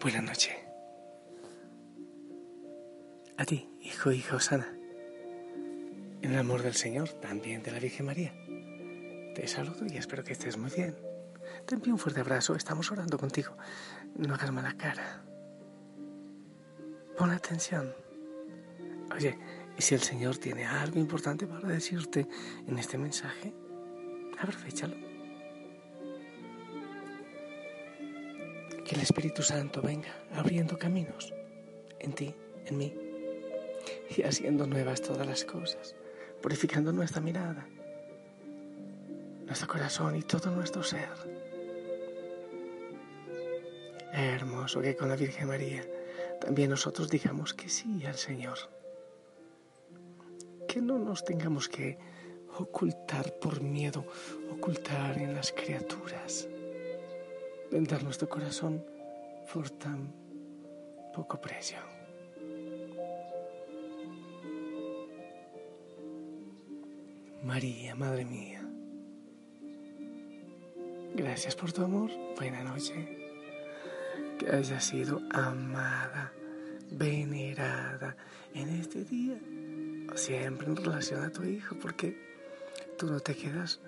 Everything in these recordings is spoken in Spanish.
Buenas noches. A ti, hijo, hija Osana. En el amor del Señor, también de la Virgen María. Te saludo y espero que estés muy bien. Te envío un fuerte abrazo, estamos orando contigo. No hagas mala cara. Pon atención. Oye, ¿y si el Señor tiene algo importante para decirte en este mensaje? Aprovechalo. Que el Espíritu Santo venga abriendo caminos en ti, en mí, y haciendo nuevas todas las cosas, purificando nuestra mirada, nuestro corazón y todo nuestro ser. Hermoso que con la Virgen María también nosotros digamos que sí al Señor. Que no nos tengamos que ocultar por miedo, ocultar en las criaturas, vender nuestro corazón por tan poco precio. María, Madre mía, gracias por tu amor. Buena noche. Que hayas sido amada, venerada en este día, siempre en relación a tu Hijo, porque tú no te quedas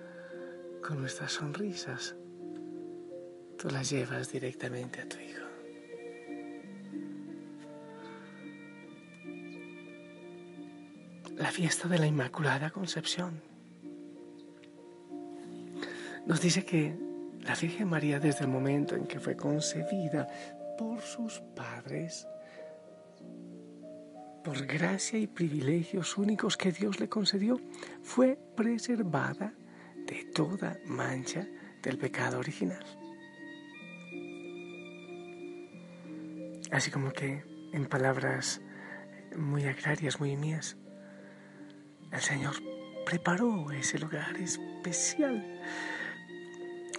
con nuestras sonrisas, tú las llevas directamente a tu Hijo. La fiesta de la Inmaculada Concepción nos dice que la Virgen María desde el momento en que fue concebida por sus padres, por gracia y privilegios únicos que Dios le concedió, fue preservada de toda mancha del pecado original. Así como que, en palabras muy agrarias, muy mías, el Señor preparó ese lugar especial,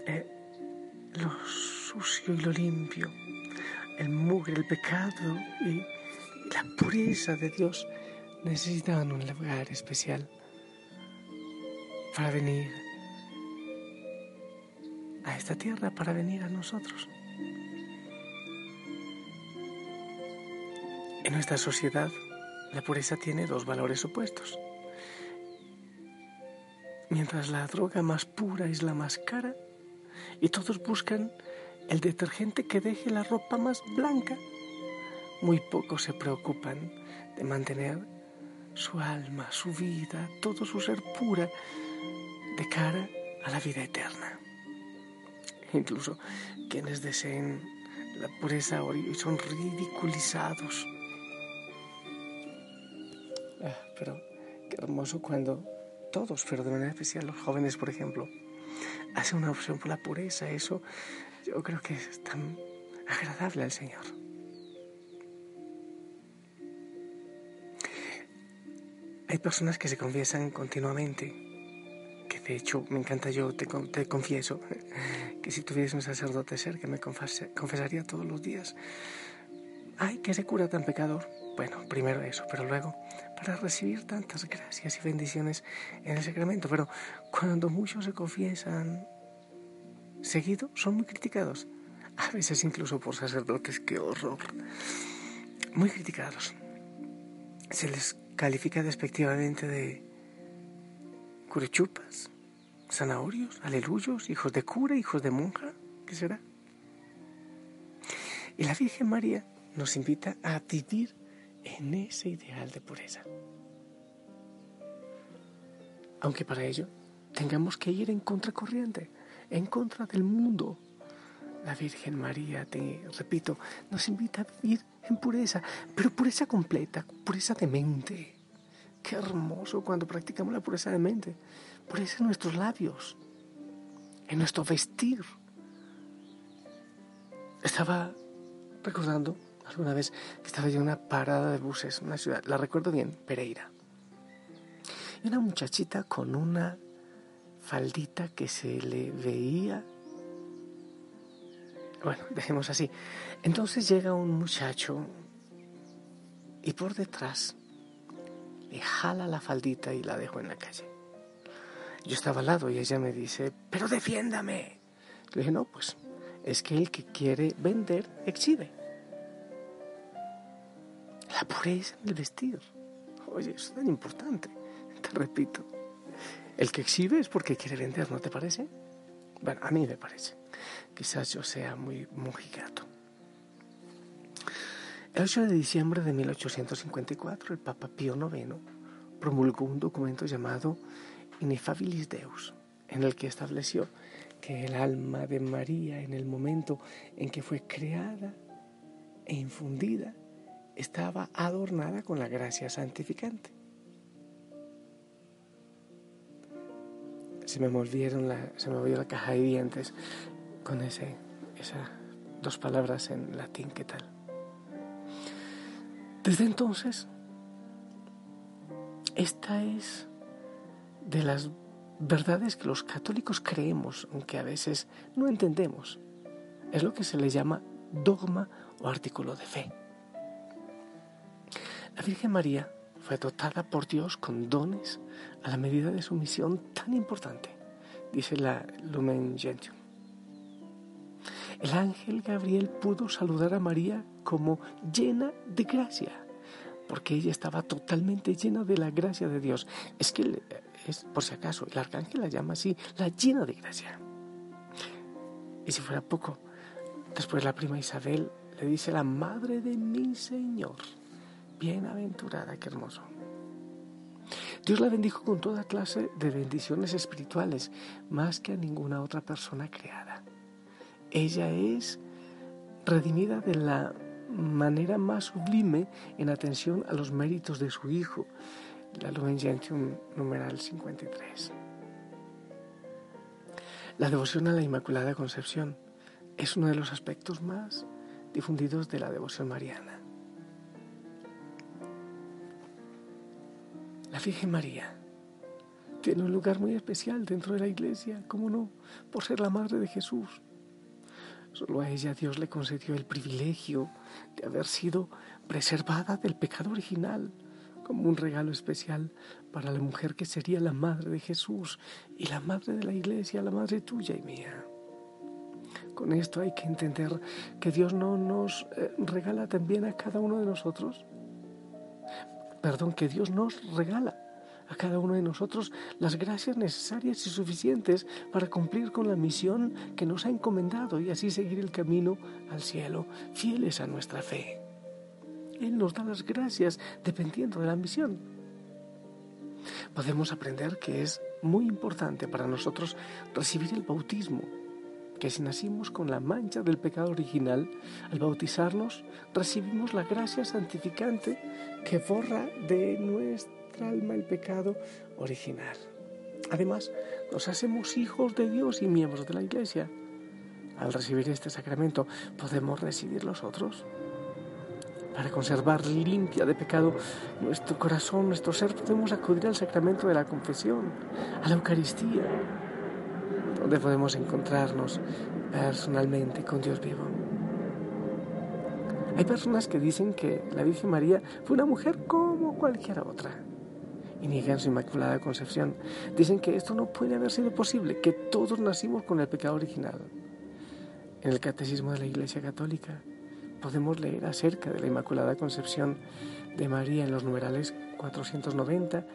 eh, lo sucio y lo limpio, el mugre, el pecado y la pureza de Dios necesitan un lugar especial para venir a esta tierra, para venir a nosotros. En nuestra sociedad, la pureza tiene dos valores opuestos. Mientras la droga más pura es la más cara, y todos buscan el detergente que deje la ropa más blanca muy pocos se preocupan de mantener su alma, su vida, todo su ser pura de cara a la vida eterna. Incluso quienes deseen la pureza hoy son ridiculizados. Ah, pero qué hermoso cuando todos, pero de manera especial los jóvenes, por ejemplo, hacen una opción por la pureza. Eso yo creo que es tan agradable al Señor. Hay personas que se confiesan continuamente, que de hecho me encanta yo, te, te confieso, que si tuviese un sacerdote cerca me confesaría todos los días. Ay, que se cura tan pecador. Bueno, primero eso, pero luego para recibir tantas gracias y bendiciones en el sacramento. Pero cuando muchos se confiesan seguido, son muy criticados. A veces incluso por sacerdotes, qué horror. Muy criticados. Se les califica despectivamente de curechupas, zanahorios, aleluyos, hijos de cura, hijos de monja, ¿qué será? Y la Virgen María nos invita a vivir en ese ideal de pureza. Aunque para ello tengamos que ir en contracorriente, en contra del mundo. La Virgen María, te repito, nos invita a vivir en pureza, pero pureza completa, pureza de mente. Qué hermoso cuando practicamos la pureza de mente, pureza en nuestros labios, en nuestro vestir. Estaba recordando alguna vez que estaba yo en una parada de buses, una ciudad, la recuerdo bien, Pereira. Y una muchachita con una faldita que se le veía bueno, dejemos así. Entonces llega un muchacho y por detrás le jala la faldita y la dejo en la calle. Yo estaba al lado y ella me dice, pero defiéndame. Le dije, no, pues es que el que quiere vender exhibe. La en el vestir. Oye, eso es tan importante. Te repito. El que exhibe es porque quiere vender, ¿no te parece? Bueno, a mí me parece. Quizás yo sea muy mojigato. El 8 de diciembre de 1854, el Papa Pío IX promulgó un documento llamado Inefabilis Deus, en el que estableció que el alma de María en el momento en que fue creada e infundida estaba adornada con la gracia santificante. Se me volvieron la, se me volvió la caja de dientes con ese, esas dos palabras en latín, ¿qué tal? Desde entonces, esta es de las verdades que los católicos creemos, aunque a veces no entendemos. Es lo que se le llama dogma o artículo de fe. La Virgen María fue dotada por Dios con dones a la medida de su misión tan importante, dice la Lumen Gentium. El ángel Gabriel pudo saludar a María como llena de gracia, porque ella estaba totalmente llena de la gracia de Dios. Es que, es, por si acaso, el arcángel la llama así, la llena de gracia. Y si fuera poco, después la prima Isabel le dice la madre de mi Señor. Bienaventurada, qué hermoso. Dios la bendijo con toda clase de bendiciones espirituales, más que a ninguna otra persona creada. Ella es redimida de la manera más sublime en atención a los méritos de su Hijo. La Lumen Gentium numeral 53. La devoción a la Inmaculada Concepción es uno de los aspectos más difundidos de la devoción mariana. Virgen María tiene un lugar muy especial dentro de la iglesia, ¿cómo no? Por ser la madre de Jesús. Solo a ella Dios le concedió el privilegio de haber sido preservada del pecado original, como un regalo especial para la mujer que sería la madre de Jesús y la madre de la iglesia, la madre tuya y mía. Con esto hay que entender que Dios no nos eh, regala también a cada uno de nosotros perdón, que Dios nos regala a cada uno de nosotros las gracias necesarias y suficientes para cumplir con la misión que nos ha encomendado y así seguir el camino al cielo, fieles a nuestra fe. Él nos da las gracias dependiendo de la misión. Podemos aprender que es muy importante para nosotros recibir el bautismo que si nacimos con la mancha del pecado original, al bautizarnos recibimos la gracia santificante que borra de nuestra alma el pecado original. Además, nos hacemos hijos de Dios y miembros de la Iglesia. Al recibir este sacramento, podemos recibir los otros. Para conservar limpia de pecado nuestro corazón, nuestro ser, podemos acudir al sacramento de la confesión, a la Eucaristía, donde podemos encontrarnos personalmente con Dios vivo. Hay personas que dicen que la Virgen María fue una mujer como cualquier otra y niegan su Inmaculada Concepción. Dicen que esto no puede haber sido posible, que todos nacimos con el pecado original. En el Catecismo de la Iglesia Católica podemos leer acerca de la Inmaculada Concepción de María en los numerales 490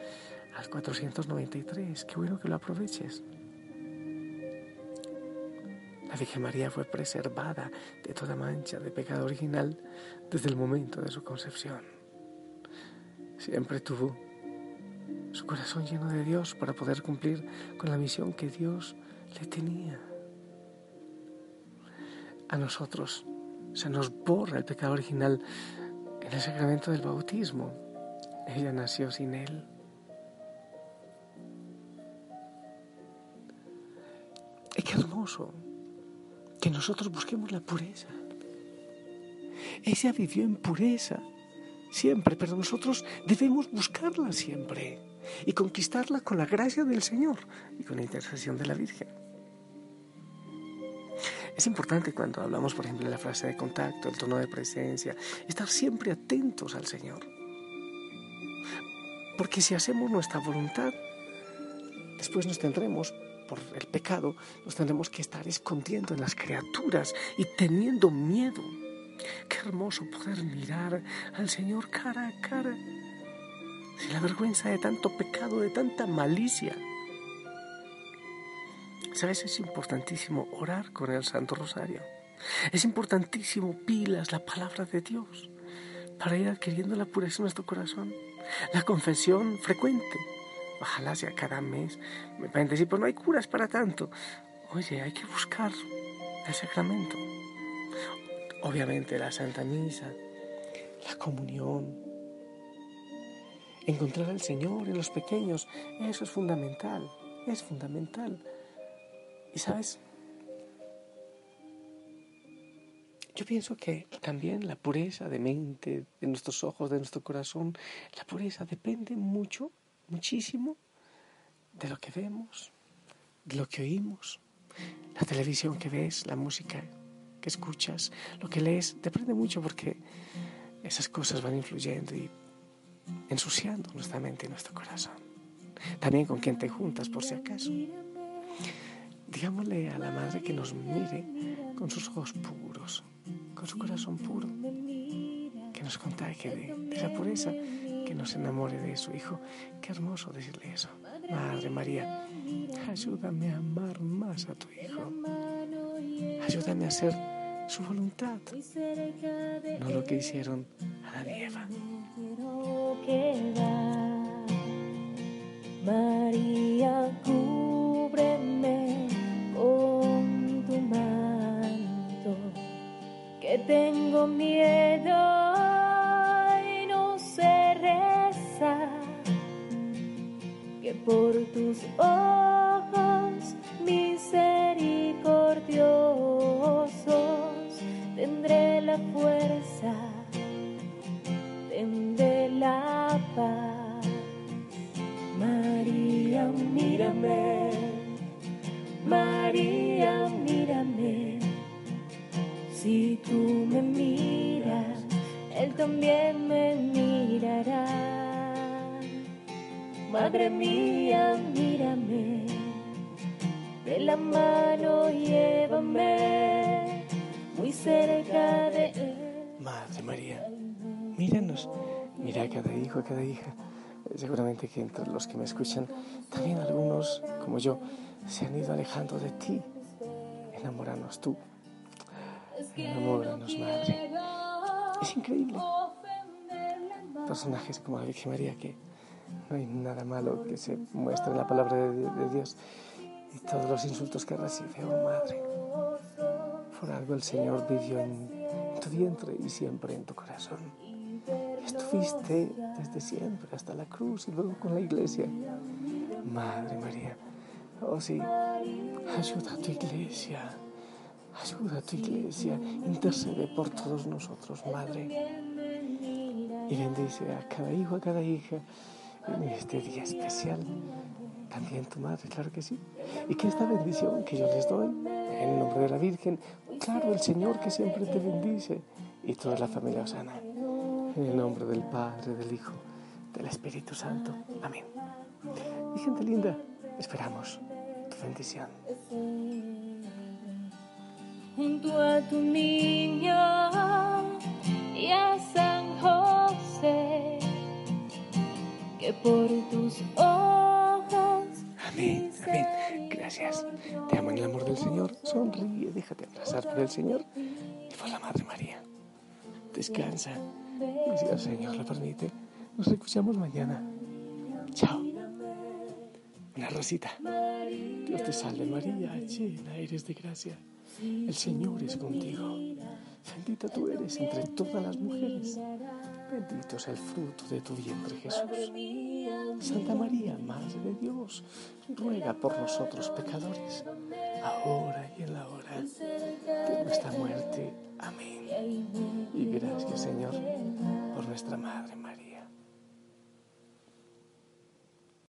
al 493. Qué bueno que lo aproveches. La Virgen María fue preservada de toda mancha de pecado original desde el momento de su concepción. Siempre tuvo su corazón lleno de Dios para poder cumplir con la misión que Dios le tenía. A nosotros se nos borra el pecado original en el sacramento del bautismo. Ella nació sin él. ¡Qué hermoso! Que nosotros busquemos la pureza. Ella vivió en pureza siempre, pero nosotros debemos buscarla siempre y conquistarla con la gracia del Señor y con la intercesión de la Virgen. Es importante cuando hablamos, por ejemplo, de la frase de contacto, el tono de presencia, estar siempre atentos al Señor. Porque si hacemos nuestra voluntad, después nos tendremos por el pecado, nos tendremos que estar escondiendo en las criaturas y teniendo miedo Qué hermoso poder mirar al Señor cara a cara, sin la vergüenza de tanto pecado, de tanta malicia. Sabes, es importantísimo orar con el Santo Rosario. Es importantísimo pilas la palabra de Dios para ir adquiriendo la pureza en nuestro corazón. La confesión frecuente. Ojalá sea cada mes. Me pueden decir, pues no hay curas para tanto. Oye, hay que buscar el sacramento. Obviamente la Santa Misa, la comunión, encontrar al Señor en los pequeños, eso es fundamental, es fundamental. Y sabes, yo pienso que también la pureza de mente, de nuestros ojos, de nuestro corazón, la pureza depende mucho, muchísimo de lo que vemos, de lo que oímos, la televisión que ves, la música que escuchas, lo que lees, depende mucho porque esas cosas van influyendo y ensuciando nuestra mente y nuestro corazón. También con quien te juntas, por si acaso. Digámosle a la madre que nos mire con sus ojos puros, con su corazón puro, que nos contagie de, de esa pureza, que nos enamore de su hijo. Qué hermoso decirle eso. Madre María, ayúdame a amar más a tu Hijo. Ayúdame a hacer su voluntad, no lo que hicieron a la Eva. María, cúbreme con tu manto, que tengo miedo. Por tus ojos Madre mía, mírame, de la mano llévame muy cerca de él. Madre María, míranos, mira a cada hijo, a cada hija. Seguramente que entre los que me escuchan, también algunos, como yo, se han ido alejando de ti. Enamóranos tú. Enamóranos, Madre. Es increíble. Personajes como la Virgen María que no hay nada malo que se muestre en la palabra de, Dios y todos los insultos que recibe, oh Madre. Por algo el Señor vivió en tu vientre y siempre en tu corazón. Estuviste desde siempre hasta la cruz y luego con la iglesia. Madre María, oh sí, ayuda a tu iglesia. Ayuda a tu iglesia, intercede por todos nosotros, Madre. Y bendice a cada hijo, a cada hija, este día especial. También tu madre, claro que sí. Y que esta bendición que yo les doy, en el nombre de la Virgen, claro, el Señor que siempre te bendice y toda la familia Osana. En el nombre del Padre, del Hijo, del Espíritu Santo. Amén. Y gente linda, esperamos tu bendición. Junto a tu niño por tus ojos. Amén, amén. Gracias. Te amo en el amor del Señor. Sonríe, déjate abrazar por el Señor y por la Madre María. Descansa. Y si el Señor lo permite, nos escuchamos mañana. Chao. Una rosita. Dios te salve María, llena eres de gracia. El Señor es contigo. Bendita tú eres entre todas las mujeres. Bendito es el fruto de tu vientre Jesús. Santa María, Madre de Dios, ruega por nosotros pecadores, ahora y en la hora de nuestra muerte. Amén. Y gracias Señor por nuestra Madre María.